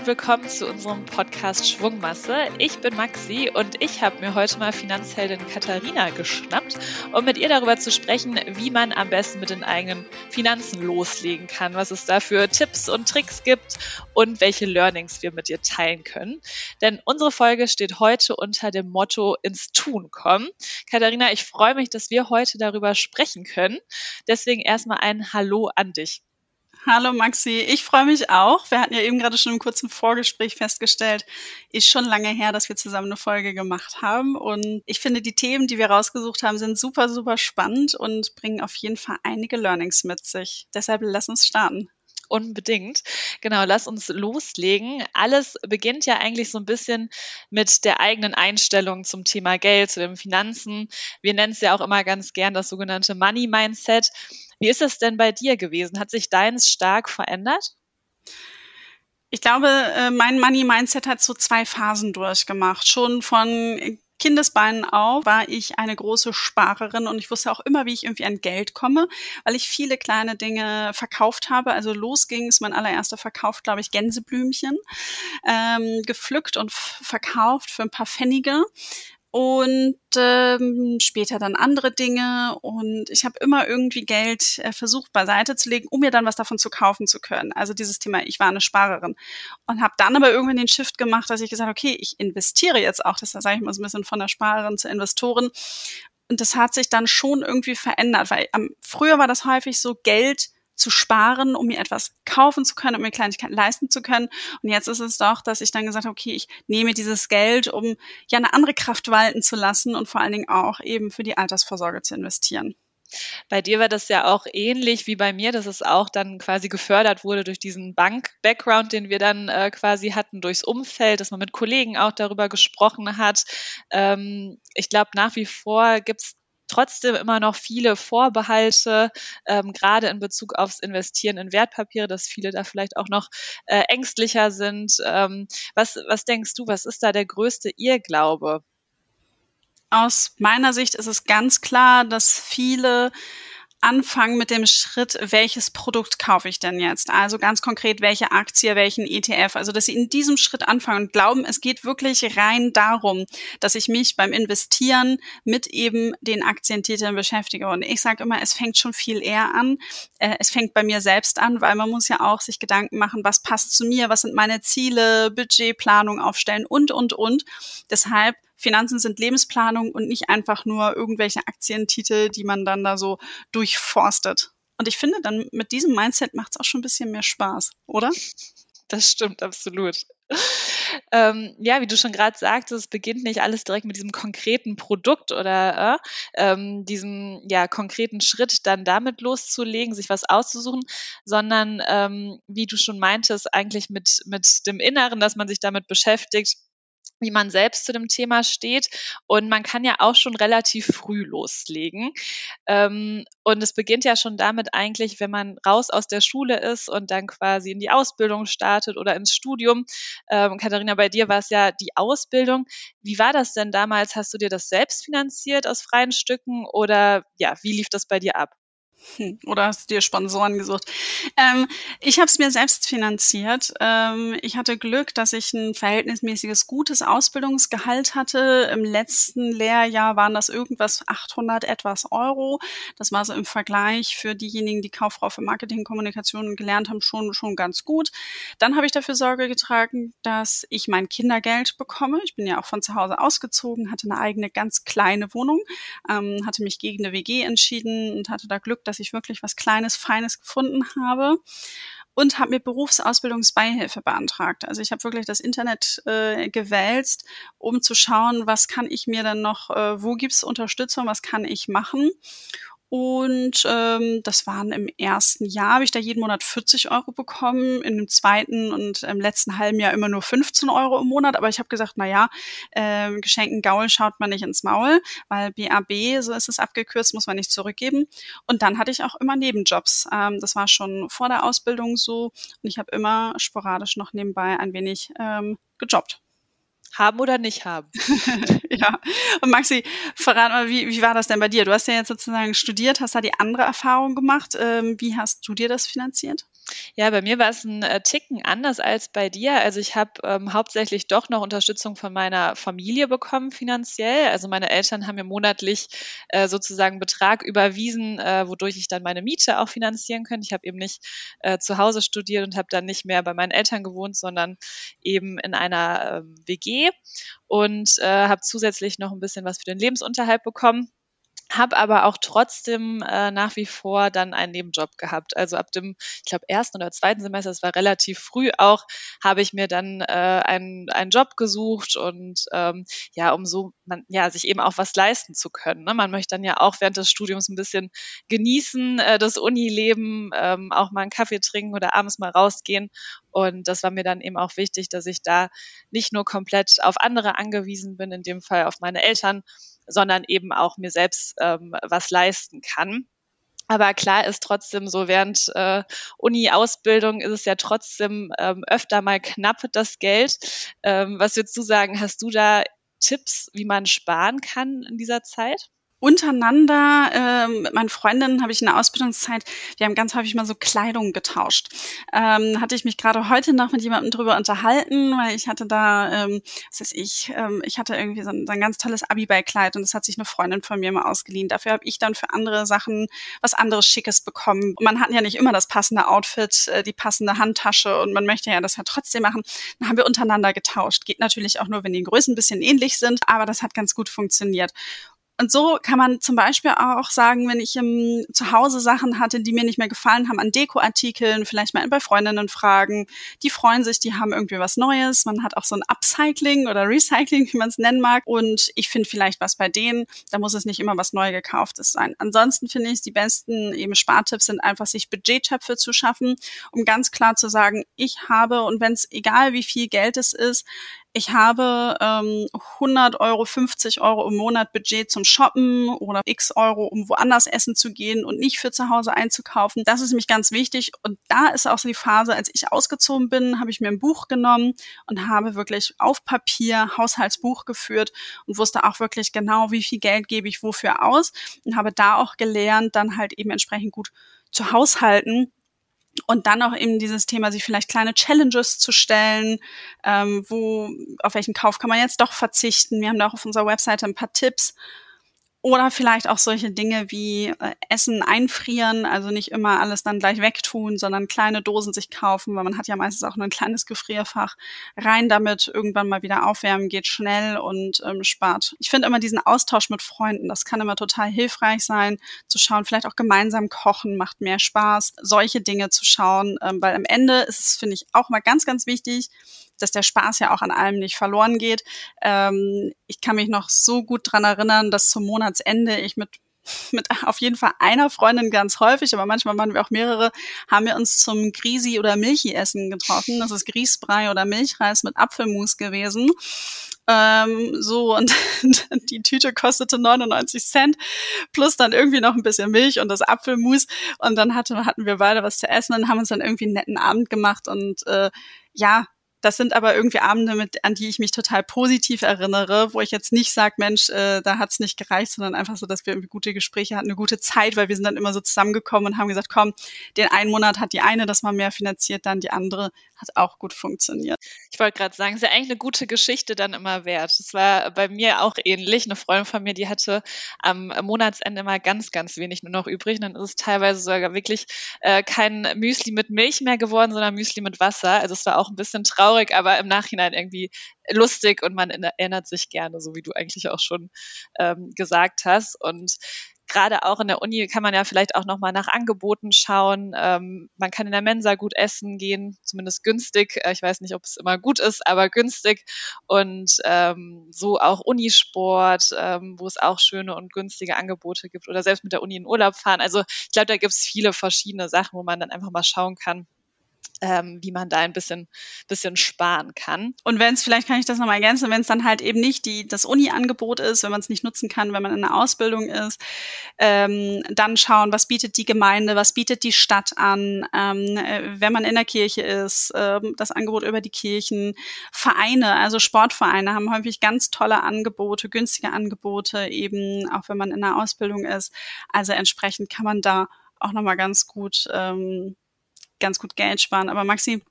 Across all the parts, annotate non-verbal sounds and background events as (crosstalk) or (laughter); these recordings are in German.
und willkommen zu unserem Podcast Schwungmasse. Ich bin Maxi und ich habe mir heute mal Finanzheldin Katharina geschnappt, um mit ihr darüber zu sprechen, wie man am besten mit den eigenen Finanzen loslegen kann, was es da für Tipps und Tricks gibt und welche Learnings wir mit ihr teilen können. Denn unsere Folge steht heute unter dem Motto ins Tun kommen. Katharina, ich freue mich, dass wir heute darüber sprechen können. Deswegen erstmal ein Hallo an dich. Hallo Maxi, ich freue mich auch. Wir hatten ja eben gerade schon im kurzen Vorgespräch festgestellt, ist schon lange her, dass wir zusammen eine Folge gemacht haben. Und ich finde, die Themen, die wir rausgesucht haben, sind super, super spannend und bringen auf jeden Fall einige Learnings mit sich. Deshalb lass uns starten unbedingt. Genau, lass uns loslegen. Alles beginnt ja eigentlich so ein bisschen mit der eigenen Einstellung zum Thema Geld, zu den Finanzen. Wir nennen es ja auch immer ganz gern das sogenannte Money Mindset. Wie ist es denn bei dir gewesen? Hat sich deins stark verändert? Ich glaube, äh, mein Money Mindset hat so zwei Phasen durchgemacht. Schon von Kindesbeinen auf war ich eine große Sparerin und ich wusste auch immer, wie ich irgendwie an Geld komme, weil ich viele kleine Dinge verkauft habe. Also los ging es, mein allererster Verkauf, glaube ich, Gänseblümchen, ähm, gepflückt und verkauft für ein paar Pfennige und ähm, später dann andere Dinge. Und ich habe immer irgendwie Geld äh, versucht beiseite zu legen, um mir dann was davon zu kaufen zu können. Also dieses Thema, ich war eine Sparerin. Und habe dann aber irgendwann den Shift gemacht, dass ich gesagt okay, ich investiere jetzt auch, das sage ich mal so ein bisschen von der Sparerin zur Investorin. Und das hat sich dann schon irgendwie verändert, weil ähm, früher war das häufig so Geld zu sparen, um mir etwas kaufen zu können, um mir Kleinigkeiten leisten zu können. Und jetzt ist es doch, dass ich dann gesagt habe, okay, ich nehme dieses Geld, um ja eine andere Kraft walten zu lassen und vor allen Dingen auch eben für die Altersvorsorge zu investieren. Bei dir war das ja auch ähnlich wie bei mir, dass es auch dann quasi gefördert wurde durch diesen Bank-Background, den wir dann äh, quasi hatten, durchs Umfeld, dass man mit Kollegen auch darüber gesprochen hat. Ähm, ich glaube, nach wie vor gibt es trotzdem immer noch viele Vorbehalte, ähm, gerade in Bezug aufs Investieren in Wertpapiere, dass viele da vielleicht auch noch äh, ängstlicher sind. Ähm, was, was denkst du, was ist da der größte Irrglaube? Aus meiner Sicht ist es ganz klar, dass viele anfangen mit dem Schritt, welches Produkt kaufe ich denn jetzt? Also ganz konkret, welche Aktie, welchen ETF. Also, dass sie in diesem Schritt anfangen und glauben, es geht wirklich rein darum, dass ich mich beim Investieren mit eben den Aktientiteln beschäftige. Und ich sage immer, es fängt schon viel eher an. Äh, es fängt bei mir selbst an, weil man muss ja auch sich Gedanken machen, was passt zu mir, was sind meine Ziele, Budgetplanung aufstellen und, und, und. Deshalb Finanzen sind Lebensplanung und nicht einfach nur irgendwelche Aktientitel, die man dann da so durchforstet. Und ich finde, dann mit diesem Mindset macht es auch schon ein bisschen mehr Spaß, oder? Das stimmt absolut. (laughs) Ähm, ja, wie du schon gerade sagtest, es beginnt nicht alles direkt mit diesem konkreten Produkt oder äh, ähm, diesem ja konkreten Schritt dann damit loszulegen, sich was auszusuchen, sondern ähm, wie du schon meintest, eigentlich mit mit dem Inneren, dass man sich damit beschäftigt wie man selbst zu dem Thema steht. Und man kann ja auch schon relativ früh loslegen. Ähm, und es beginnt ja schon damit eigentlich, wenn man raus aus der Schule ist und dann quasi in die Ausbildung startet oder ins Studium. Ähm, Katharina, bei dir war es ja die Ausbildung. Wie war das denn damals? Hast du dir das selbst finanziert aus freien Stücken oder ja, wie lief das bei dir ab? Hm, oder hast du dir Sponsoren gesucht? Ähm, ich habe es mir selbst finanziert. Ähm, ich hatte Glück, dass ich ein verhältnismäßiges gutes Ausbildungsgehalt hatte. Im letzten Lehrjahr waren das irgendwas 800 etwas Euro. Das war so im Vergleich für diejenigen, die Kauffrau für Marketing, Kommunikation gelernt haben, schon schon ganz gut. Dann habe ich dafür Sorge getragen, dass ich mein Kindergeld bekomme. Ich bin ja auch von zu Hause ausgezogen, hatte eine eigene ganz kleine Wohnung, ähm, hatte mich gegen eine WG entschieden und hatte da Glück, dass ich wirklich was Kleines, Feines gefunden habe und habe mir Berufsausbildungsbeihilfe beantragt. Also ich habe wirklich das Internet äh, gewälzt, um zu schauen, was kann ich mir dann noch, äh, wo gibt's Unterstützung, was kann ich machen. Und ähm, das waren im ersten Jahr, habe ich da jeden Monat 40 Euro bekommen, in dem zweiten und im letzten halben Jahr immer nur 15 Euro im Monat. Aber ich habe gesagt, na ja, äh, Geschenken Gaul schaut man nicht ins Maul, weil BAB, so ist es abgekürzt, muss man nicht zurückgeben. Und dann hatte ich auch immer Nebenjobs. Ähm, das war schon vor der Ausbildung so. Und ich habe immer sporadisch noch nebenbei ein wenig ähm, gejobbt. Haben oder nicht haben. (laughs) ja. Und Maxi, verrat mal, wie, wie war das denn bei dir? Du hast ja jetzt sozusagen studiert, hast da die andere Erfahrung gemacht. Ähm, wie hast du dir das finanziert? Ja, bei mir war es ein äh, Ticken anders als bei dir. Also ich habe ähm, hauptsächlich doch noch Unterstützung von meiner Familie bekommen finanziell. Also meine Eltern haben mir monatlich äh, sozusagen Betrag überwiesen, äh, wodurch ich dann meine Miete auch finanzieren könnte. Ich habe eben nicht äh, zu Hause studiert und habe dann nicht mehr bei meinen Eltern gewohnt, sondern eben in einer ähm, WG und äh, habe zusätzlich noch ein bisschen was für den Lebensunterhalt bekommen habe aber auch trotzdem äh, nach wie vor dann einen Nebenjob gehabt. Also ab dem, ich glaube, ersten oder zweiten Semester, das war relativ früh auch, habe ich mir dann äh, einen, einen Job gesucht und ähm, ja, um so man, ja, sich eben auch was leisten zu können. Ne? Man möchte dann ja auch während des Studiums ein bisschen genießen, äh, das Unileben, ähm, auch mal einen Kaffee trinken oder abends mal rausgehen. Und das war mir dann eben auch wichtig, dass ich da nicht nur komplett auf andere angewiesen bin, in dem Fall auf meine Eltern, sondern eben auch mir selbst ähm, was leisten kann. Aber klar ist trotzdem so, während äh, Uni-Ausbildung ist es ja trotzdem ähm, öfter mal knapp, das Geld. Ähm, was würdest du sagen, hast du da Tipps, wie man sparen kann in dieser Zeit? Untereinander, äh, mit meinen Freundinnen habe ich in der Ausbildungszeit, wir haben ganz häufig mal so Kleidung getauscht. Ähm, hatte ich mich gerade heute noch mit jemandem drüber unterhalten, weil ich hatte da, ähm, was weiß ich, ähm, ich hatte irgendwie so ein, so ein ganz tolles Abiball-Kleid und das hat sich eine Freundin von mir mal ausgeliehen. Dafür habe ich dann für andere Sachen was anderes Schickes bekommen. Man hat ja nicht immer das passende Outfit, äh, die passende Handtasche und man möchte ja das ja trotzdem machen. Dann haben wir untereinander getauscht. Geht natürlich auch nur, wenn die Größen ein bisschen ähnlich sind, aber das hat ganz gut funktioniert. Und so kann man zum Beispiel auch sagen, wenn ich im, zu Hause Sachen hatte, die mir nicht mehr gefallen haben, an Dekoartikeln, vielleicht mal bei Freundinnen fragen. Die freuen sich, die haben irgendwie was Neues. Man hat auch so ein Upcycling oder Recycling, wie man es nennen mag. Und ich finde vielleicht was bei denen. Da muss es nicht immer was neu gekauftes sein. Ansonsten finde ich, die besten eben Spartipps sind einfach, sich Budgettöpfe zu schaffen, um ganz klar zu sagen, ich habe, und wenn es egal wie viel Geld es ist, ich habe ähm, 100 Euro, 50 Euro im Monat Budget zum Shoppen oder x Euro, um woanders essen zu gehen und nicht für zu Hause einzukaufen. Das ist nämlich ganz wichtig. Und da ist auch so die Phase, als ich ausgezogen bin, habe ich mir ein Buch genommen und habe wirklich auf Papier Haushaltsbuch geführt und wusste auch wirklich genau, wie viel Geld gebe ich wofür aus und habe da auch gelernt, dann halt eben entsprechend gut zu haushalten und dann auch eben dieses Thema, sich vielleicht kleine Challenges zu stellen, ähm, wo, auf welchen Kauf kann man jetzt doch verzichten. Wir haben da auch auf unserer Webseite ein paar Tipps, oder vielleicht auch solche Dinge wie äh, Essen einfrieren, also nicht immer alles dann gleich wegtun, sondern kleine Dosen sich kaufen, weil man hat ja meistens auch nur ein kleines Gefrierfach. Rein damit, irgendwann mal wieder aufwärmen, geht schnell und ähm, spart. Ich finde immer diesen Austausch mit Freunden, das kann immer total hilfreich sein, zu schauen, vielleicht auch gemeinsam kochen, macht mehr Spaß, solche Dinge zu schauen, ähm, weil am Ende ist es, finde ich, auch mal ganz, ganz wichtig, dass der Spaß ja auch an allem nicht verloren geht. Ähm, ich kann mich noch so gut dran erinnern, dass zum Monatsende ich mit (laughs) mit auf jeden Fall einer Freundin ganz häufig, aber manchmal waren wir auch mehrere, haben wir uns zum Grisi- oder Milchi-Essen getroffen. Das ist Grießbrei oder Milchreis mit Apfelmus gewesen. Ähm, so, und (laughs) die Tüte kostete 99 Cent, plus dann irgendwie noch ein bisschen Milch und das Apfelmus. Und dann hatte, hatten wir beide was zu essen und haben uns dann irgendwie einen netten Abend gemacht. Und äh, ja, das sind aber irgendwie Abende, mit, an die ich mich total positiv erinnere, wo ich jetzt nicht sage, Mensch, äh, da hat's nicht gereicht, sondern einfach so, dass wir irgendwie gute Gespräche hatten, eine gute Zeit, weil wir sind dann immer so zusammengekommen und haben gesagt, komm, den einen Monat hat die eine das mal mehr finanziert, dann die andere hat auch gut funktioniert. Ich wollte gerade sagen, es ist ja eigentlich eine gute Geschichte dann immer wert. Das war bei mir auch ähnlich. Eine Freundin von mir, die hatte am Monatsende immer ganz, ganz wenig nur noch übrig. Und dann ist es teilweise sogar wirklich äh, kein Müsli mit Milch mehr geworden, sondern Müsli mit Wasser. Also es war auch ein bisschen traurig, aber im Nachhinein irgendwie lustig und man erinnert sich gerne, so wie du eigentlich auch schon ähm, gesagt hast. Und gerade auch in der Uni kann man ja vielleicht auch nochmal nach Angeboten schauen. Ähm, man kann in der Mensa gut essen gehen, zumindest günstig. Äh, ich weiß nicht, ob es immer gut ist, aber günstig. Und ähm, so auch Unisport, ähm, wo es auch schöne und günstige Angebote gibt oder selbst mit der Uni in Urlaub fahren. Also ich glaube, da gibt es viele verschiedene Sachen, wo man dann einfach mal schauen kann, ähm, wie man da ein bisschen, bisschen sparen kann. Und wenn es, vielleicht kann ich das nochmal ergänzen, wenn es dann halt eben nicht die, das Uni-Angebot ist, wenn man es nicht nutzen kann, wenn man in einer Ausbildung ist, ähm, dann schauen, was bietet die Gemeinde, was bietet die Stadt an, ähm, äh, wenn man in der Kirche ist, ähm, das Angebot über die Kirchen, Vereine, also Sportvereine haben häufig ganz tolle Angebote, günstige Angebote, eben auch wenn man in einer Ausbildung ist. Also entsprechend kann man da auch nochmal ganz gut ähm, ganz gut Geld sparen. Aber Maxi,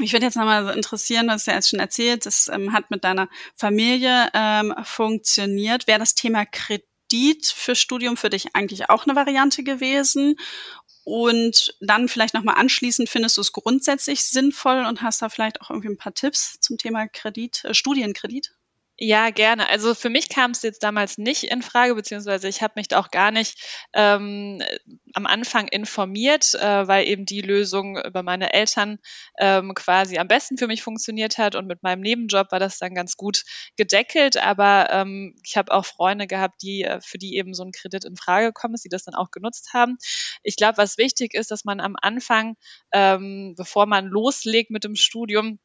ich würde jetzt nochmal interessieren, du ja jetzt schon erzählt, das ähm, hat mit deiner Familie ähm, funktioniert. Wäre das Thema Kredit für Studium für dich eigentlich auch eine Variante gewesen? Und dann vielleicht nochmal anschließend, findest du es grundsätzlich sinnvoll und hast da vielleicht auch irgendwie ein paar Tipps zum Thema Kredit, äh, Studienkredit? Ja, gerne. Also für mich kam es jetzt damals nicht in Frage, beziehungsweise ich habe mich auch gar nicht ähm, am Anfang informiert, äh, weil eben die Lösung über meine Eltern ähm, quasi am besten für mich funktioniert hat und mit meinem Nebenjob war das dann ganz gut gedeckelt. Aber ähm, ich habe auch Freunde gehabt, die äh, für die eben so ein Kredit in Frage gekommen ist, die das dann auch genutzt haben. Ich glaube, was wichtig ist, dass man am Anfang, ähm, bevor man loslegt mit dem Studium,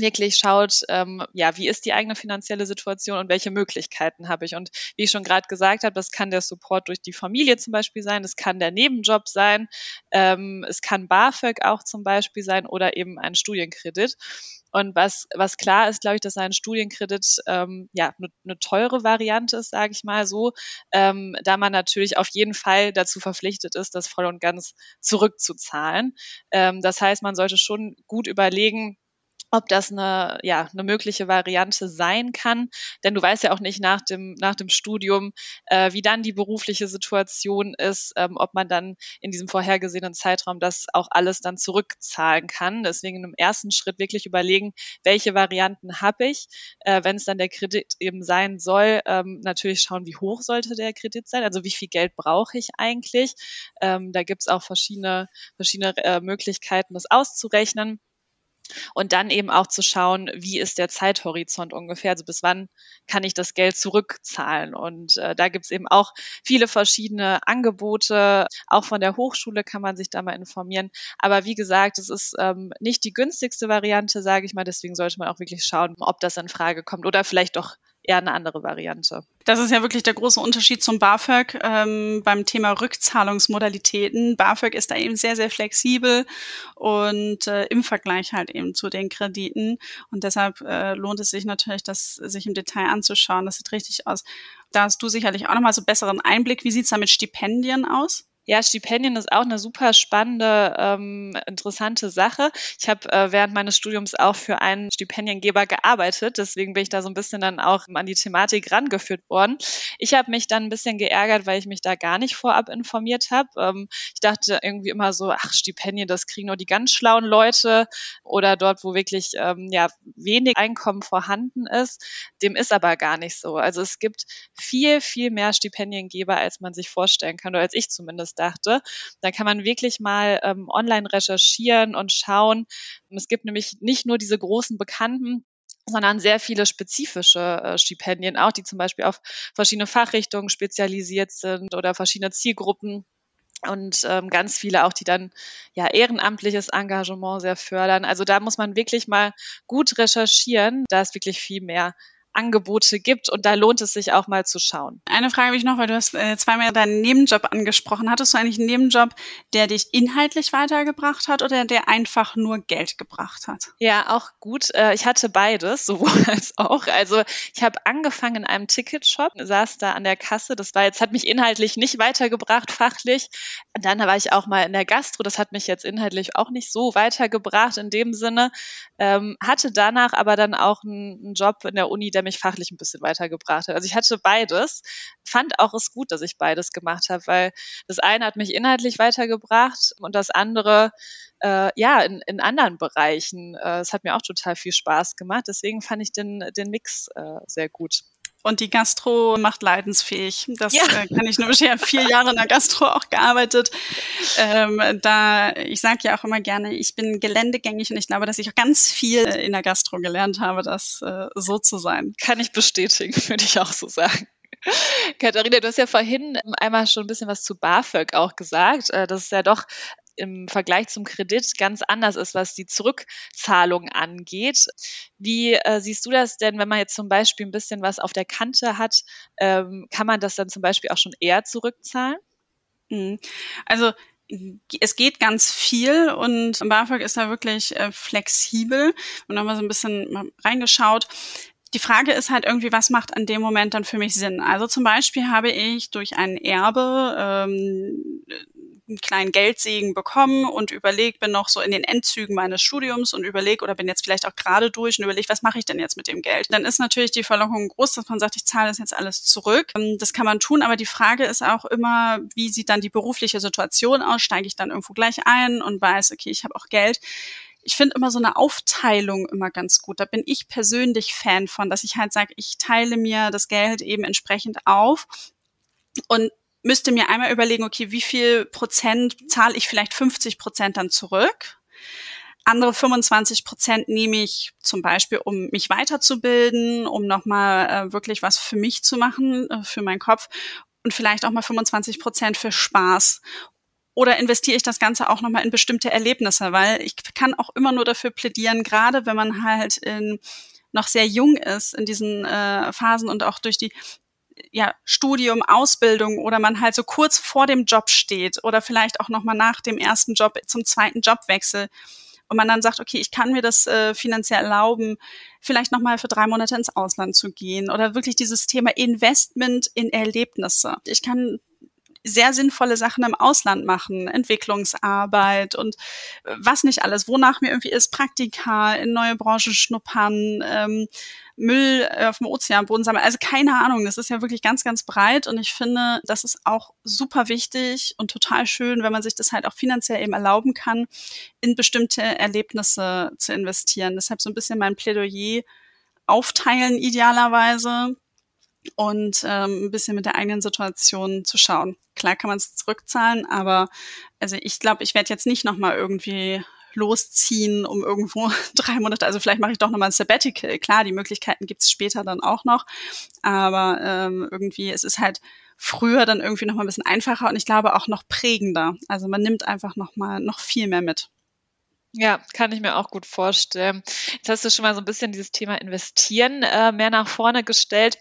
wirklich schaut, ähm, ja, wie ist die eigene finanzielle Situation und welche Möglichkeiten habe ich. Und wie ich schon gerade gesagt habe, das kann der Support durch die Familie zum Beispiel sein, es kann der Nebenjob sein, ähm, es kann BAföG auch zum Beispiel sein oder eben ein Studienkredit. Und was, was klar ist, glaube ich, dass ein Studienkredit ähm, ja eine ne teure Variante ist, sage ich mal so, ähm, da man natürlich auf jeden Fall dazu verpflichtet ist, das voll und ganz zurückzuzahlen. Ähm, das heißt, man sollte schon gut überlegen, ob das eine, ja, eine mögliche Variante sein kann. Denn du weißt ja auch nicht nach dem, nach dem Studium, äh, wie dann die berufliche Situation ist, ähm, ob man dann in diesem vorhergesehenen Zeitraum das auch alles dann zurückzahlen kann. Deswegen im ersten Schritt wirklich überlegen, welche Varianten habe ich. Äh, Wenn es dann der Kredit eben sein soll, ähm, natürlich schauen, wie hoch sollte der Kredit sein, also wie viel Geld brauche ich eigentlich. Ähm, da gibt es auch verschiedene, verschiedene äh, Möglichkeiten, das auszurechnen. Und dann eben auch zu schauen, wie ist der Zeithorizont ungefähr, also bis wann kann ich das Geld zurückzahlen. Und äh, da gibt's eben auch viele verschiedene Angebote. Auch von der Hochschule kann man sich da mal informieren. Aber wie gesagt, es ist ähm, nicht die günstigste Variante, sage ich mal. Deswegen sollte man auch wirklich schauen, ob das in Frage kommt oder vielleicht doch eher eine andere Variante. Das ist ja wirklich der große Unterschied zum BAföG ähm, beim Thema Rückzahlungsmodalitäten. BAföG ist da eben sehr, sehr flexibel und äh, im Vergleich halt eben zu den Krediten. Und deshalb äh, lohnt es sich natürlich, das sich im Detail anzuschauen. Das sieht richtig aus. Da hast du sicherlich auch nochmal so besseren Einblick. Wie sieht's da mit Stipendien aus? Ja, Stipendien ist auch eine super spannende, ähm, interessante Sache. Ich habe äh, während meines Studiums auch für einen Stipendiengeber gearbeitet, deswegen bin ich da so ein bisschen dann auch an die Thematik rangeführt worden. Ich habe mich dann ein bisschen geärgert, weil ich mich da gar nicht vorab informiert habe. Ähm, ich dachte irgendwie immer so, ach, Stipendien, das kriegen nur die ganz schlauen Leute oder dort, wo wirklich ähm, ja wenig Einkommen vorhanden ist. Dem ist aber gar nicht so. Also es gibt viel, viel mehr Stipendiengeber, als man sich vorstellen kann, oder als ich zumindest dachte. Da kann man wirklich mal ähm, online recherchieren und schauen. Es gibt nämlich nicht nur diese großen Bekannten, sondern sehr viele spezifische äh, Stipendien auch, die zum Beispiel auf verschiedene Fachrichtungen spezialisiert sind oder verschiedene Zielgruppen und ähm, ganz viele auch, die dann ja ehrenamtliches Engagement sehr fördern. Also da muss man wirklich mal gut recherchieren. Da ist wirklich viel mehr Angebote gibt und da lohnt es sich auch mal zu schauen. Eine Frage habe ich noch, weil du hast äh, zweimal deinen Nebenjob angesprochen. Hattest du eigentlich einen Nebenjob, der dich inhaltlich weitergebracht hat oder der einfach nur Geld gebracht hat? Ja, auch gut. Äh, ich hatte beides, sowohl (laughs) als auch. Also ich habe angefangen in einem Ticketshop, saß da an der Kasse. Das war jetzt, hat mich inhaltlich nicht weitergebracht, fachlich. Und dann war ich auch mal in der Gastro. Das hat mich jetzt inhaltlich auch nicht so weitergebracht in dem Sinne. Ähm, hatte danach aber dann auch einen, einen Job in der Uni, der mich fachlich ein bisschen weitergebracht hat. Also ich hatte beides, fand auch es gut, dass ich beides gemacht habe, weil das eine hat mich inhaltlich weitergebracht und das andere äh, ja in, in anderen Bereichen. Äh, es hat mir auch total viel Spaß gemacht. Deswegen fand ich den, den Mix äh, sehr gut. Und die Gastro macht leidensfähig. Das ja. äh, kann ich nur bescheren. Vier Jahre in der Gastro auch gearbeitet. Ähm, da, ich sage ja auch immer gerne, ich bin geländegängig und ich glaube, dass ich auch ganz viel in der Gastro gelernt habe, das äh, so zu sein. Kann ich bestätigen, (laughs) würde ich auch so sagen. (laughs) Katharina, du hast ja vorhin einmal schon ein bisschen was zu BAföG auch gesagt. Äh, das ist ja doch im Vergleich zum Kredit ganz anders ist, was die Zurückzahlung angeht. Wie äh, siehst du das denn, wenn man jetzt zum Beispiel ein bisschen was auf der Kante hat, ähm, kann man das dann zum Beispiel auch schon eher zurückzahlen? Mhm. Also es geht ganz viel und BAföG ist da wirklich äh, flexibel. Und haben wir so ein bisschen reingeschaut die Frage ist halt irgendwie, was macht an dem Moment dann für mich Sinn? Also zum Beispiel habe ich durch ein Erbe ähm, einen kleinen Geldsegen bekommen und überlege, bin noch so in den Endzügen meines Studiums und überlege oder bin jetzt vielleicht auch gerade durch und überlege, was mache ich denn jetzt mit dem Geld? Dann ist natürlich die Verlockung groß, dass man sagt, ich zahle das jetzt alles zurück. Ähm, das kann man tun, aber die Frage ist auch immer, wie sieht dann die berufliche Situation aus? Steige ich dann irgendwo gleich ein und weiß, okay, ich habe auch Geld ich finde immer so eine Aufteilung immer ganz gut. Da bin ich persönlich Fan von, dass ich halt sage, ich teile mir das Geld eben entsprechend auf und müsste mir einmal überlegen, okay, wie viel Prozent zahle ich vielleicht 50 Prozent dann zurück? Andere 25 Prozent nehme ich zum Beispiel, um mich weiterzubilden, um nochmal äh, wirklich was für mich zu machen, äh, für meinen Kopf und vielleicht auch mal 25 Prozent für Spaß. Oder investiere ich das Ganze auch nochmal in bestimmte Erlebnisse? Weil ich kann auch immer nur dafür plädieren, gerade wenn man halt in, noch sehr jung ist in diesen äh, Phasen und auch durch die ja, Studium, Ausbildung oder man halt so kurz vor dem Job steht oder vielleicht auch nochmal nach dem ersten Job zum zweiten Jobwechsel und man dann sagt, okay, ich kann mir das äh, finanziell erlauben, vielleicht nochmal für drei Monate ins Ausland zu gehen oder wirklich dieses Thema Investment in Erlebnisse. Ich kann sehr sinnvolle Sachen im Ausland machen, Entwicklungsarbeit und äh, was nicht alles, wonach mir irgendwie ist, Praktika, in neue Branchen schnuppern, ähm, Müll auf dem Ozeanboden sammeln. Also keine Ahnung, das ist ja wirklich ganz, ganz breit und ich finde, das ist auch super wichtig und total schön, wenn man sich das halt auch finanziell eben erlauben kann, in bestimmte Erlebnisse zu investieren. Deshalb so ein bisschen mein Plädoyer aufteilen idealerweise und ähm, ein bisschen mit der eigenen Situation zu schauen. Klar kann man es zurückzahlen, aber also ich glaube, ich werde jetzt nicht nochmal irgendwie losziehen, um irgendwo (laughs) drei Monate, also vielleicht mache ich doch nochmal ein Sabbatical. Klar, die Möglichkeiten gibt es später dann auch noch, aber ähm, irgendwie, es ist halt früher dann irgendwie nochmal ein bisschen einfacher und ich glaube auch noch prägender. Also man nimmt einfach nochmal noch viel mehr mit. Ja, kann ich mir auch gut vorstellen. Jetzt hast du schon mal so ein bisschen dieses Thema Investieren äh, mehr nach vorne gestellt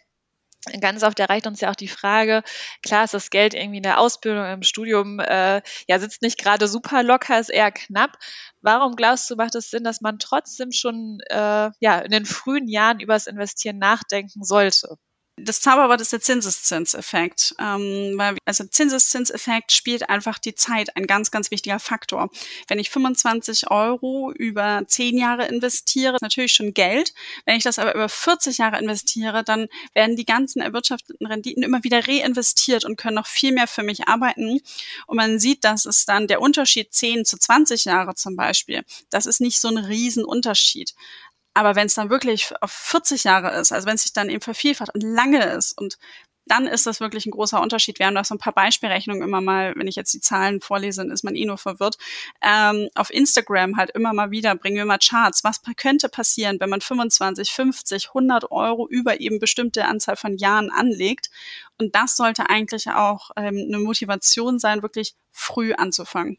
ganz oft erreicht uns ja auch die Frage, klar ist das Geld irgendwie in der Ausbildung, im Studium, äh, ja, sitzt nicht gerade super locker, ist eher knapp. Warum glaubst du, macht es Sinn, dass man trotzdem schon äh, ja, in den frühen Jahren über das Investieren nachdenken sollte? Das Zauberwort ist der Zinseszinseffekt. Ähm, weil, also Zinseszinseffekt spielt einfach die Zeit ein ganz, ganz wichtiger Faktor. Wenn ich 25 Euro über 10 Jahre investiere, ist natürlich schon Geld. Wenn ich das aber über 40 Jahre investiere, dann werden die ganzen erwirtschafteten Renditen immer wieder reinvestiert und können noch viel mehr für mich arbeiten. Und man sieht, dass es dann der Unterschied 10 zu 20 Jahre zum Beispiel, das ist nicht so ein Riesenunterschied. Aber wenn es dann wirklich auf 40 Jahre ist, also wenn es sich dann eben vervielfacht und lange ist und dann ist das wirklich ein großer Unterschied. Wir haben da so ein paar Beispielrechnungen immer mal, wenn ich jetzt die Zahlen vorlese, dann ist man eh nur verwirrt. Ähm, auf Instagram halt immer mal wieder, bringen wir mal Charts. Was könnte passieren, wenn man 25, 50, 100 Euro über eben bestimmte Anzahl von Jahren anlegt? Und das sollte eigentlich auch ähm, eine Motivation sein, wirklich früh anzufangen.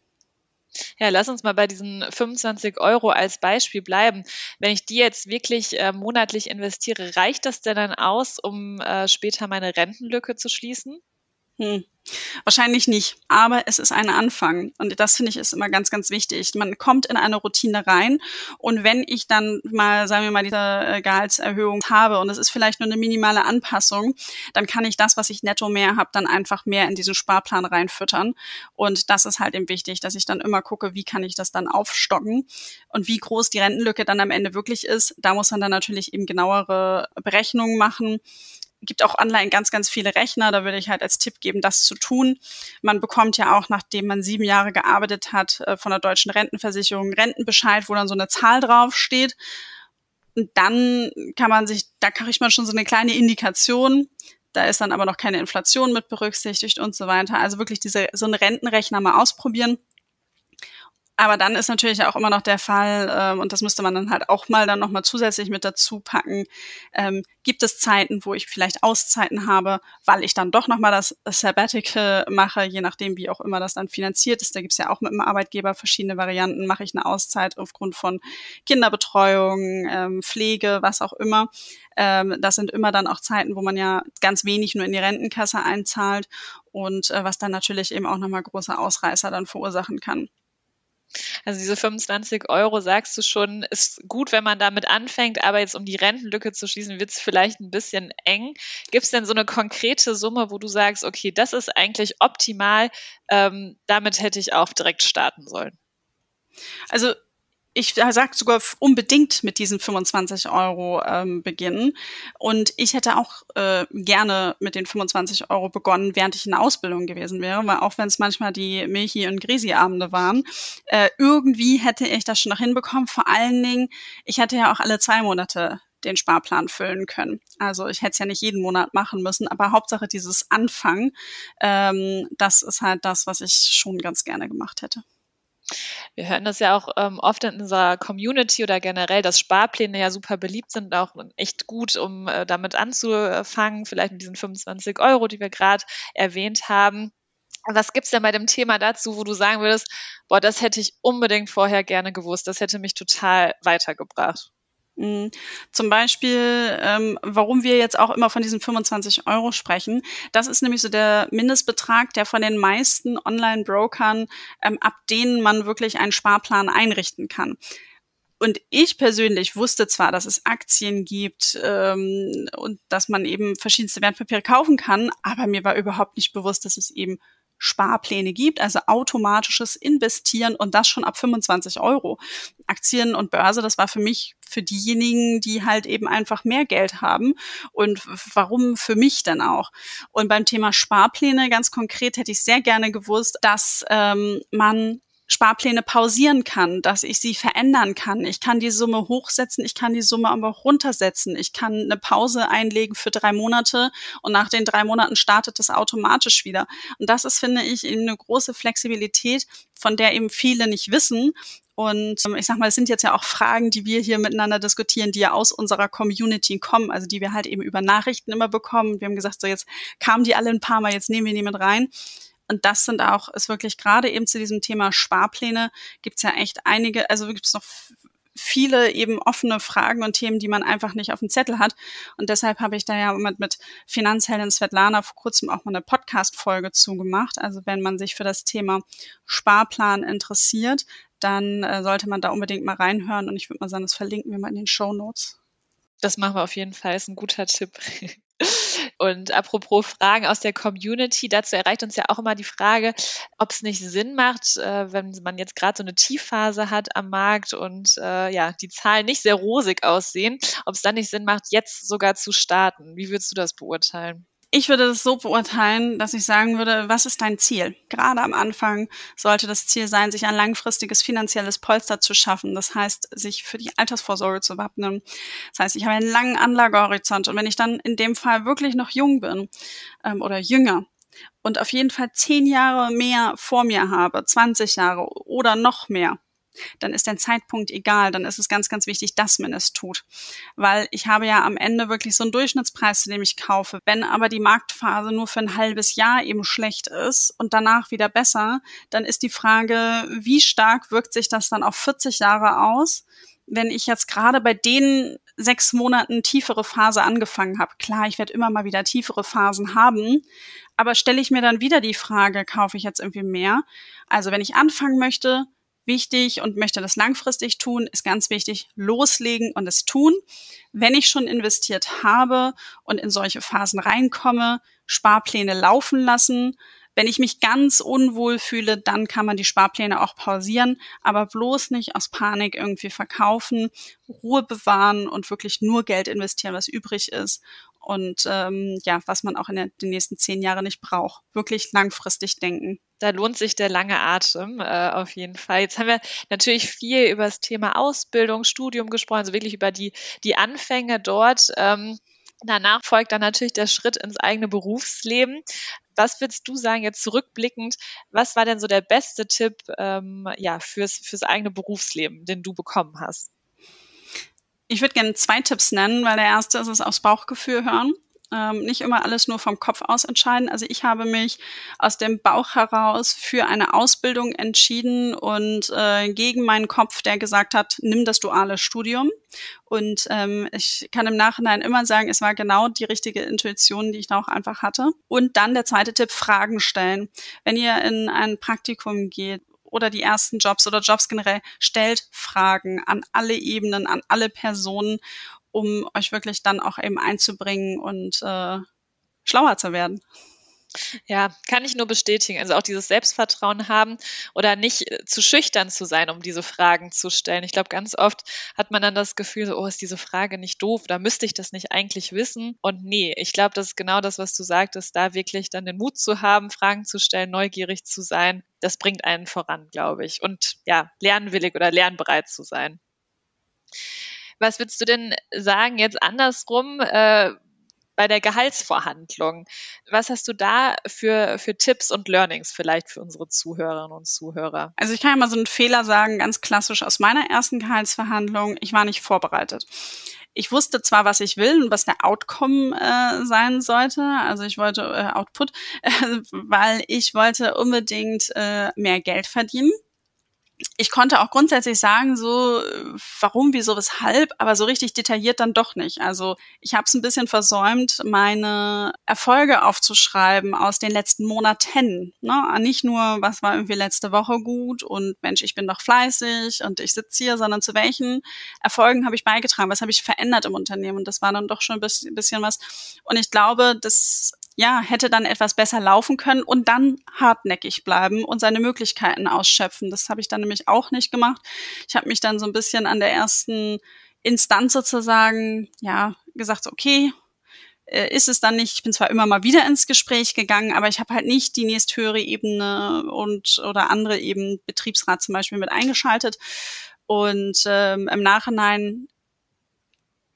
Ja, lass uns mal bei diesen 25 Euro als Beispiel bleiben. Wenn ich die jetzt wirklich äh, monatlich investiere, reicht das denn dann aus, um äh, später meine Rentenlücke zu schließen? Hm. Wahrscheinlich nicht, aber es ist ein Anfang. Und das finde ich ist immer ganz, ganz wichtig. Man kommt in eine Routine rein und wenn ich dann mal, sagen wir mal, diese äh, Gehaltserhöhung habe und es ist vielleicht nur eine minimale Anpassung, dann kann ich das, was ich netto mehr habe, dann einfach mehr in diesen Sparplan reinfüttern. Und das ist halt eben wichtig, dass ich dann immer gucke, wie kann ich das dann aufstocken und wie groß die Rentenlücke dann am Ende wirklich ist. Da muss man dann natürlich eben genauere Berechnungen machen gibt auch online ganz, ganz viele Rechner. Da würde ich halt als Tipp geben, das zu tun. Man bekommt ja auch, nachdem man sieben Jahre gearbeitet hat, äh, von der deutschen Rentenversicherung Rentenbescheid, wo dann so eine Zahl draufsteht. Und dann kann man sich, da kriegt man schon so eine kleine Indikation. Da ist dann aber noch keine Inflation mit berücksichtigt und so weiter. Also wirklich diese, so einen Rentenrechner mal ausprobieren. Aber dann ist natürlich auch immer noch der Fall, ähm, und das müsste man dann halt auch mal dann nochmal zusätzlich mit dazu packen, ähm, gibt es Zeiten, wo ich vielleicht Auszeiten habe, weil ich dann doch nochmal das Sabbatical mache, je nachdem, wie auch immer das dann finanziert ist. Da gibt's ja auch mit dem Arbeitgeber verschiedene Varianten. Mache ich eine Auszeit aufgrund von Kinderbetreuung, ähm, Pflege, was auch immer. Ähm, das sind immer dann auch Zeiten, wo man ja ganz wenig nur in die Rentenkasse einzahlt und äh, was dann natürlich eben auch nochmal große Ausreißer dann verursachen kann. Also diese 25 Euro, sagst du schon, ist gut, wenn man damit anfängt, aber jetzt um die Rentenlücke zu schließen, wird es vielleicht ein bisschen eng. Gibt es denn so eine konkrete Summe, wo du sagst, okay, das ist eigentlich optimal, ähm, damit hätte ich auch direkt starten sollen? Also ich sage sogar unbedingt mit diesen 25 Euro ähm, beginnen. Und ich hätte auch äh, gerne mit den 25 Euro begonnen, während ich in der Ausbildung gewesen wäre, weil auch wenn es manchmal die Milchi- und Grisi-Abende waren, äh, irgendwie hätte ich das schon noch hinbekommen. Vor allen Dingen, ich hätte ja auch alle zwei Monate den Sparplan füllen können. Also ich hätte es ja nicht jeden Monat machen müssen, aber Hauptsache dieses Anfangen, ähm, das ist halt das, was ich schon ganz gerne gemacht hätte. Wir hören das ja auch ähm, oft in unserer Community oder generell, dass Sparpläne ja super beliebt sind, auch echt gut, um äh, damit anzufangen, vielleicht mit diesen 25 Euro, die wir gerade erwähnt haben. Was gibt's denn bei dem Thema dazu, wo du sagen würdest, boah, das hätte ich unbedingt vorher gerne gewusst, das hätte mich total weitergebracht? Mhm. Zum Beispiel, ähm, warum wir jetzt auch immer von diesen 25 Euro sprechen. Das ist nämlich so der Mindestbetrag, der von den meisten Online-Brokern, ähm, ab denen man wirklich einen Sparplan einrichten kann. Und ich persönlich wusste zwar, dass es Aktien gibt ähm, und dass man eben verschiedenste Wertpapiere kaufen kann, aber mir war überhaupt nicht bewusst, dass es eben Sparpläne gibt, also automatisches Investieren und das schon ab 25 Euro. Aktien und Börse, das war für mich für diejenigen, die halt eben einfach mehr Geld haben. Und warum für mich dann auch? Und beim Thema Sparpläne ganz konkret hätte ich sehr gerne gewusst, dass ähm, man Sparpläne pausieren kann, dass ich sie verändern kann. Ich kann die Summe hochsetzen, ich kann die Summe aber auch runtersetzen. Ich kann eine Pause einlegen für drei Monate und nach den drei Monaten startet das automatisch wieder. Und das ist, finde ich, eine große Flexibilität, von der eben viele nicht wissen. Und ähm, ich sag mal, es sind jetzt ja auch Fragen, die wir hier miteinander diskutieren, die ja aus unserer Community kommen, also die wir halt eben über Nachrichten immer bekommen. Wir haben gesagt, so jetzt kamen die alle ein paar Mal, jetzt nehmen wir die mit rein. Und das sind auch, ist wirklich gerade eben zu diesem Thema Sparpläne, gibt's ja echt einige, also gibt's noch viele eben offene Fragen und Themen, die man einfach nicht auf dem Zettel hat. Und deshalb habe ich da ja mit, mit Finanzheldin Svetlana vor kurzem auch mal eine Podcast-Folge zugemacht. Also wenn man sich für das Thema Sparplan interessiert, dann äh, sollte man da unbedingt mal reinhören. Und ich würde mal sagen, das verlinken wir mal in den Show Notes. Das machen wir auf jeden Fall, ist ein guter Tipp. (laughs) Und apropos Fragen aus der Community, dazu erreicht uns ja auch immer die Frage, ob es nicht Sinn macht, äh, wenn man jetzt gerade so eine Tiefphase hat am Markt und äh, ja, die Zahlen nicht sehr rosig aussehen, ob es dann nicht Sinn macht, jetzt sogar zu starten. Wie würdest du das beurteilen? Ich würde das so beurteilen, dass ich sagen würde, was ist dein Ziel? Gerade am Anfang sollte das Ziel sein, sich ein langfristiges finanzielles Polster zu schaffen. Das heißt, sich für die Altersvorsorge zu wappnen. Das heißt, ich habe einen langen Anlagehorizont und wenn ich dann in dem Fall wirklich noch jung bin ähm, oder jünger, und auf jeden Fall zehn Jahre mehr vor mir habe, 20 Jahre oder noch mehr, dann ist der Zeitpunkt egal, dann ist es ganz, ganz wichtig, dass man es tut. Weil ich habe ja am Ende wirklich so einen Durchschnittspreis, zu dem ich kaufe. Wenn aber die Marktphase nur für ein halbes Jahr eben schlecht ist und danach wieder besser, dann ist die Frage, wie stark wirkt sich das dann auf 40 Jahre aus? Wenn ich jetzt gerade bei den sechs Monaten tiefere Phase angefangen habe. Klar, ich werde immer mal wieder tiefere Phasen haben, aber stelle ich mir dann wieder die Frage, kaufe ich jetzt irgendwie mehr? Also wenn ich anfangen möchte, wichtig und möchte das langfristig tun, ist ganz wichtig, loslegen und es tun. Wenn ich schon investiert habe und in solche Phasen reinkomme, Sparpläne laufen lassen. Wenn ich mich ganz unwohl fühle, dann kann man die Sparpläne auch pausieren, aber bloß nicht aus Panik irgendwie verkaufen, Ruhe bewahren und wirklich nur Geld investieren, was übrig ist und ähm, ja, was man auch in den nächsten zehn Jahren nicht braucht. Wirklich langfristig denken. Da lohnt sich der lange Atem äh, auf jeden Fall. Jetzt haben wir natürlich viel über das Thema Ausbildung, Studium gesprochen, also wirklich über die, die Anfänge dort. Ähm, danach folgt dann natürlich der Schritt ins eigene Berufsleben. Was würdest du sagen, jetzt zurückblickend, was war denn so der beste Tipp ähm, ja, fürs, fürs eigene Berufsleben, den du bekommen hast? Ich würde gerne zwei Tipps nennen, weil der erste ist es aufs Bauchgefühl hören. Ähm, nicht immer alles nur vom Kopf aus entscheiden. Also ich habe mich aus dem Bauch heraus für eine Ausbildung entschieden und äh, gegen meinen Kopf, der gesagt hat, nimm das duale Studium. Und ähm, ich kann im Nachhinein immer sagen, es war genau die richtige Intuition, die ich da auch einfach hatte. Und dann der zweite Tipp, Fragen stellen. Wenn ihr in ein Praktikum geht oder die ersten Jobs oder Jobs generell, stellt Fragen an alle Ebenen, an alle Personen, um euch wirklich dann auch eben einzubringen und äh, schlauer zu werden. Ja, kann ich nur bestätigen. Also auch dieses Selbstvertrauen haben oder nicht äh, zu schüchtern zu sein, um diese Fragen zu stellen. Ich glaube, ganz oft hat man dann das Gefühl, so, oh, ist diese Frage nicht doof, da müsste ich das nicht eigentlich wissen. Und nee, ich glaube, das ist genau das, was du sagtest, da wirklich dann den Mut zu haben, Fragen zu stellen, neugierig zu sein. Das bringt einen voran, glaube ich. Und ja, lernwillig oder lernbereit zu sein. Was würdest du denn sagen, jetzt andersrum? Äh, bei der Gehaltsverhandlung. Was hast du da für, für Tipps und Learnings vielleicht für unsere Zuhörerinnen und Zuhörer? Also ich kann ja mal so einen Fehler sagen, ganz klassisch aus meiner ersten Gehaltsverhandlung. Ich war nicht vorbereitet ich wusste zwar, was ich will und was der Outcome äh, sein sollte, also ich wollte äh, Output, äh, (laughs) weil ich wollte unbedingt äh, mehr Geld verdienen ich konnte auch grundsätzlich sagen, so warum, wieso, weshalb, aber so richtig detailliert dann doch nicht. Also ich habe es ein bisschen versäumt, meine Erfolge aufzuschreiben aus den letzten Monaten. Ne? Nicht nur, was war irgendwie letzte Woche gut und Mensch, ich bin doch fleißig und ich sitze hier, sondern zu welchen Erfolgen habe ich beigetragen, was habe ich verändert im Unternehmen. Und das war dann doch schon ein bisschen was. Und ich glaube, das ja, hätte dann etwas besser laufen können und dann hartnäckig bleiben und seine Möglichkeiten ausschöpfen. Das habe ich dann nämlich auch nicht gemacht. Ich habe mich dann so ein bisschen an der ersten Instanz sozusagen, ja, gesagt, okay, äh, ist es dann nicht. Ich bin zwar immer mal wieder ins Gespräch gegangen, aber ich habe halt nicht die nächsthöhere Ebene und oder andere eben Betriebsrat zum Beispiel mit eingeschaltet. Und ähm, im Nachhinein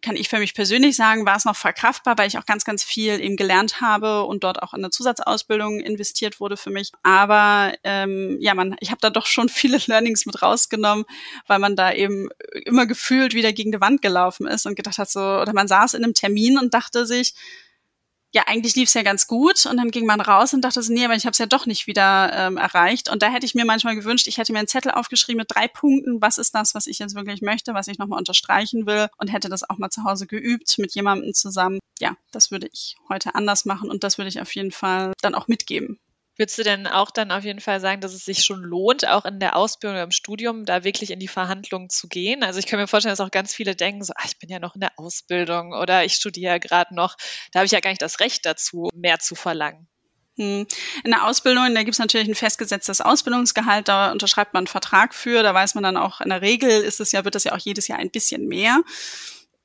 kann ich für mich persönlich sagen, war es noch verkraftbar, weil ich auch ganz, ganz viel eben gelernt habe und dort auch in eine Zusatzausbildung investiert wurde für mich. Aber ähm, ja, man, ich habe da doch schon (laughs) viele Learnings mit rausgenommen, weil man da eben immer gefühlt wieder gegen die Wand gelaufen ist und gedacht hat so, oder man saß in einem Termin und dachte sich, ja, eigentlich lief es ja ganz gut und dann ging man raus und dachte so, nee, aber ich habe es ja doch nicht wieder ähm, erreicht. Und da hätte ich mir manchmal gewünscht, ich hätte mir einen Zettel aufgeschrieben mit drei Punkten, was ist das, was ich jetzt wirklich möchte, was ich nochmal unterstreichen will und hätte das auch mal zu Hause geübt mit jemandem zusammen. Ja, das würde ich heute anders machen und das würde ich auf jeden Fall dann auch mitgeben. Würdest du denn auch dann auf jeden Fall sagen, dass es sich schon lohnt, auch in der Ausbildung oder im Studium da wirklich in die Verhandlungen zu gehen? Also ich kann mir vorstellen, dass auch ganz viele denken, so, ach, ich bin ja noch in der Ausbildung oder ich studiere ja gerade noch. Da habe ich ja gar nicht das Recht dazu, mehr zu verlangen. Hm. In der Ausbildung, da gibt es natürlich ein festgesetztes Ausbildungsgehalt, da unterschreibt man einen Vertrag für, da weiß man dann auch, in der Regel ist es ja, wird es ja auch jedes Jahr ein bisschen mehr.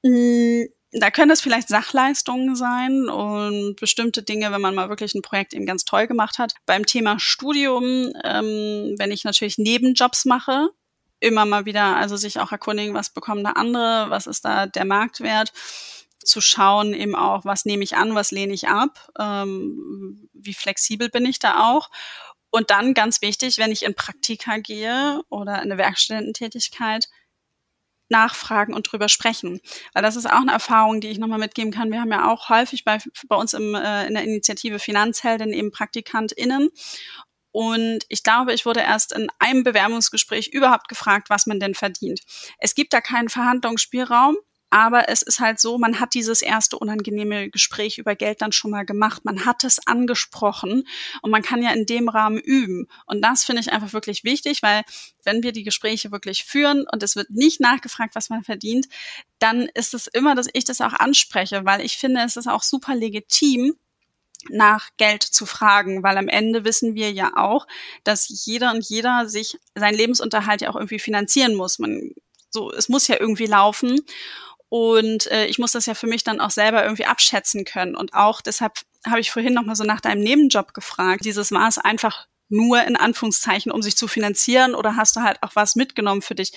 Hm, da können das vielleicht Sachleistungen sein und bestimmte Dinge, wenn man mal wirklich ein Projekt eben ganz toll gemacht hat. Beim Thema Studium, ähm, wenn ich natürlich Nebenjobs mache, immer mal wieder, also sich auch erkundigen, was bekommen da andere, was ist da der Marktwert, zu schauen eben auch, was nehme ich an, was lehne ich ab, ähm, wie flexibel bin ich da auch. Und dann ganz wichtig, wenn ich in Praktika gehe oder in eine Werkstudententätigkeit, nachfragen und drüber sprechen. Weil das ist auch eine Erfahrung, die ich nochmal mitgeben kann. Wir haben ja auch häufig bei, bei uns im, äh, in der Initiative Finanzhelden eben PraktikantInnen. Und ich glaube, ich wurde erst in einem Bewerbungsgespräch überhaupt gefragt, was man denn verdient. Es gibt da keinen Verhandlungsspielraum. Aber es ist halt so, man hat dieses erste unangenehme Gespräch über Geld dann schon mal gemacht. Man hat es angesprochen und man kann ja in dem Rahmen üben. Und das finde ich einfach wirklich wichtig, weil wenn wir die Gespräche wirklich führen und es wird nicht nachgefragt, was man verdient, dann ist es immer, dass ich das auch anspreche, weil ich finde, es ist auch super legitim, nach Geld zu fragen, weil am Ende wissen wir ja auch, dass jeder und jeder sich seinen Lebensunterhalt ja auch irgendwie finanzieren muss. Man so, es muss ja irgendwie laufen. Und äh, ich muss das ja für mich dann auch selber irgendwie abschätzen können. Und auch deshalb habe ich vorhin nochmal so nach deinem Nebenjob gefragt. Dieses war es einfach nur in Anführungszeichen, um sich zu finanzieren oder hast du halt auch was mitgenommen für dich?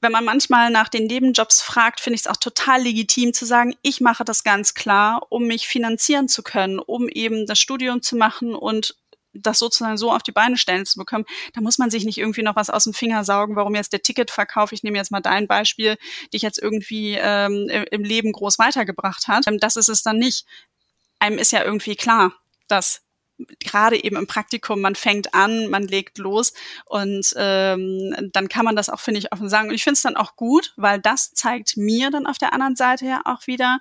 Wenn man manchmal nach den Nebenjobs fragt, finde ich es auch total legitim zu sagen, ich mache das ganz klar, um mich finanzieren zu können, um eben das Studium zu machen und das sozusagen so auf die Beine stellen zu bekommen, da muss man sich nicht irgendwie noch was aus dem Finger saugen, warum jetzt der Ticketverkauf, ich nehme jetzt mal dein Beispiel, dich jetzt irgendwie ähm, im Leben groß weitergebracht hat. Ähm, das ist es dann nicht. Einem ist ja irgendwie klar, dass gerade eben im Praktikum, man fängt an, man legt los und ähm, dann kann man das auch, finde ich, offen sagen. Und ich finde es dann auch gut, weil das zeigt mir dann auf der anderen Seite ja auch wieder,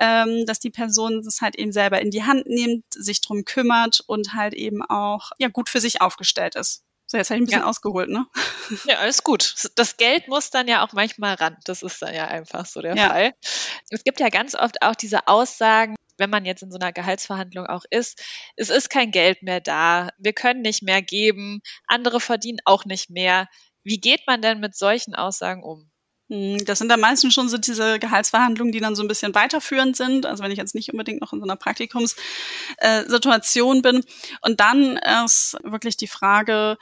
ähm, dass die Person das halt eben selber in die Hand nimmt, sich drum kümmert und halt eben auch ja gut für sich aufgestellt ist. So, jetzt habe ich ein bisschen ja. ausgeholt, ne? (laughs) Ja, alles gut. Das Geld muss dann ja auch manchmal ran. Das ist dann ja einfach so der ja. Fall. Es gibt ja ganz oft auch diese Aussagen, wenn man jetzt in so einer Gehaltsverhandlung auch ist, es ist kein Geld mehr da, wir können nicht mehr geben, andere verdienen auch nicht mehr. Wie geht man denn mit solchen Aussagen um? Hm, das sind dann meistens schon so diese Gehaltsverhandlungen, die dann so ein bisschen weiterführend sind. Also wenn ich jetzt nicht unbedingt noch in so einer Praktikumssituation bin. Und dann ist wirklich die Frage,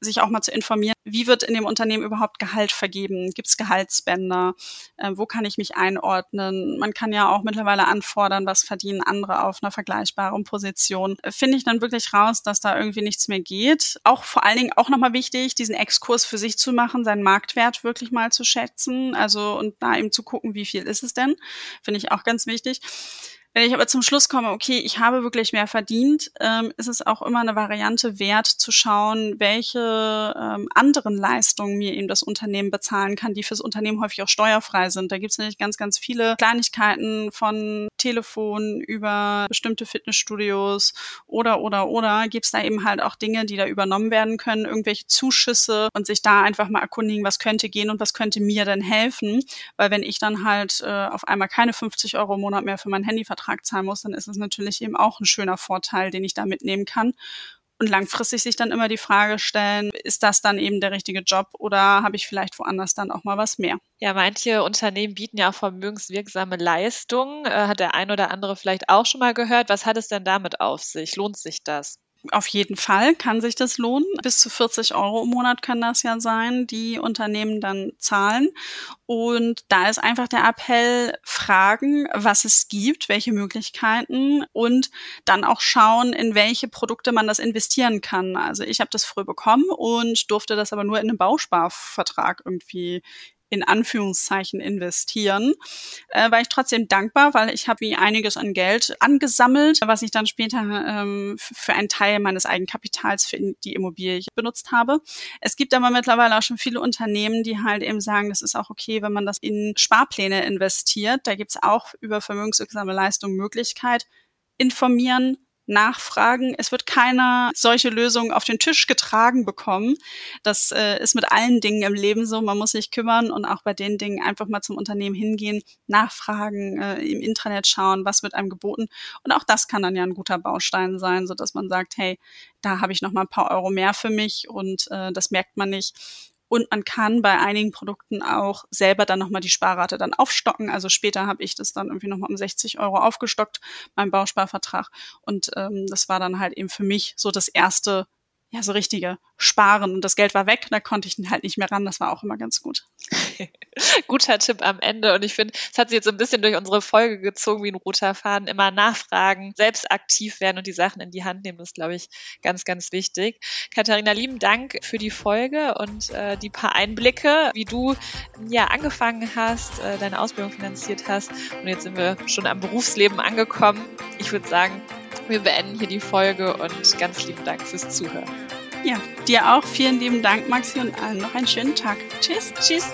sich auch mal zu informieren, wie wird in dem Unternehmen überhaupt Gehalt vergeben? Gibt es Gehaltsbänder? Äh, wo kann ich mich einordnen? Man kann ja auch mittlerweile anfordern, was verdienen andere auf einer vergleichbaren Position. Äh, finde ich dann wirklich raus, dass da irgendwie nichts mehr geht. Auch vor allen Dingen auch nochmal wichtig, diesen Exkurs für sich zu machen, seinen Marktwert wirklich mal zu schätzen. Also und da eben zu gucken, wie viel ist es denn? Finde ich auch ganz wichtig. Wenn ich aber zum Schluss komme, okay, ich habe wirklich mehr verdient, ähm, ist es auch immer eine Variante wert zu schauen, welche ähm, anderen Leistungen mir eben das Unternehmen bezahlen kann, die fürs Unternehmen häufig auch steuerfrei sind. Da gibt es nämlich ganz, ganz viele Kleinigkeiten von Telefon über bestimmte Fitnessstudios oder, oder, oder gibt es da eben halt auch Dinge, die da übernommen werden können, irgendwelche Zuschüsse und sich da einfach mal erkundigen, was könnte gehen und was könnte mir denn helfen. Weil wenn ich dann halt äh, auf einmal keine 50 Euro im Monat mehr für mein Handy Betrag zahlen muss, dann ist es natürlich eben auch ein schöner Vorteil, den ich da mitnehmen kann. Und langfristig sich dann immer die Frage stellen, ist das dann eben der richtige Job oder habe ich vielleicht woanders dann auch mal was mehr? Ja, manche Unternehmen bieten ja auch vermögenswirksame Leistungen. Äh, hat der ein oder andere vielleicht auch schon mal gehört. Was hat es denn damit auf sich? Lohnt sich das? Auf jeden Fall kann sich das lohnen. Bis zu 40 Euro im Monat können das ja sein, die Unternehmen dann zahlen. Und da ist einfach der Appell, fragen, was es gibt, welche Möglichkeiten und dann auch schauen, in welche Produkte man das investieren kann. Also ich habe das früh bekommen und durfte das aber nur in einem Bausparvertrag irgendwie in Anführungszeichen investieren, äh, war ich trotzdem dankbar, weil ich habe wie einiges an Geld angesammelt, was ich dann später ähm, für einen Teil meines Eigenkapitals für die Immobilie benutzt habe. Es gibt aber mittlerweile auch schon viele Unternehmen, die halt eben sagen, das ist auch okay, wenn man das in Sparpläne investiert. Da gibt's auch über vermögenswirksame Leistungen Möglichkeit. Informieren, nachfragen. Es wird keiner solche Lösungen auf den Tisch getragen bekommen. Das äh, ist mit allen Dingen im Leben so. Man muss sich kümmern und auch bei den Dingen einfach mal zum Unternehmen hingehen, nachfragen, äh, im Internet schauen, was wird einem geboten. Und auch das kann dann ja ein guter Baustein sein, so dass man sagt, hey, da habe ich noch mal ein paar Euro mehr für mich und äh, das merkt man nicht. Und man kann bei einigen Produkten auch selber dann nochmal die Sparrate dann aufstocken. Also später habe ich das dann irgendwie nochmal um 60 Euro aufgestockt, mein Bausparvertrag. Und ähm, das war dann halt eben für mich so das erste ja, so richtige Sparen. Und das Geld war weg, da konnte ich halt nicht mehr ran. Das war auch immer ganz gut. (laughs) Guter Tipp am Ende. Und ich finde, es hat sich jetzt so ein bisschen durch unsere Folge gezogen wie ein roter Faden. Immer nachfragen, selbst aktiv werden und die Sachen in die Hand nehmen, das ist, glaube ich, ganz, ganz wichtig. Katharina, lieben Dank für die Folge und äh, die paar Einblicke, wie du ja angefangen hast, äh, deine Ausbildung finanziert hast. Und jetzt sind wir schon am Berufsleben angekommen. Ich würde sagen, wir beenden hier die Folge und ganz lieben Dank fürs Zuhören. Ja, dir auch. Vielen lieben Dank, Maxi, und allen noch einen schönen Tag. Tschüss. Tschüss.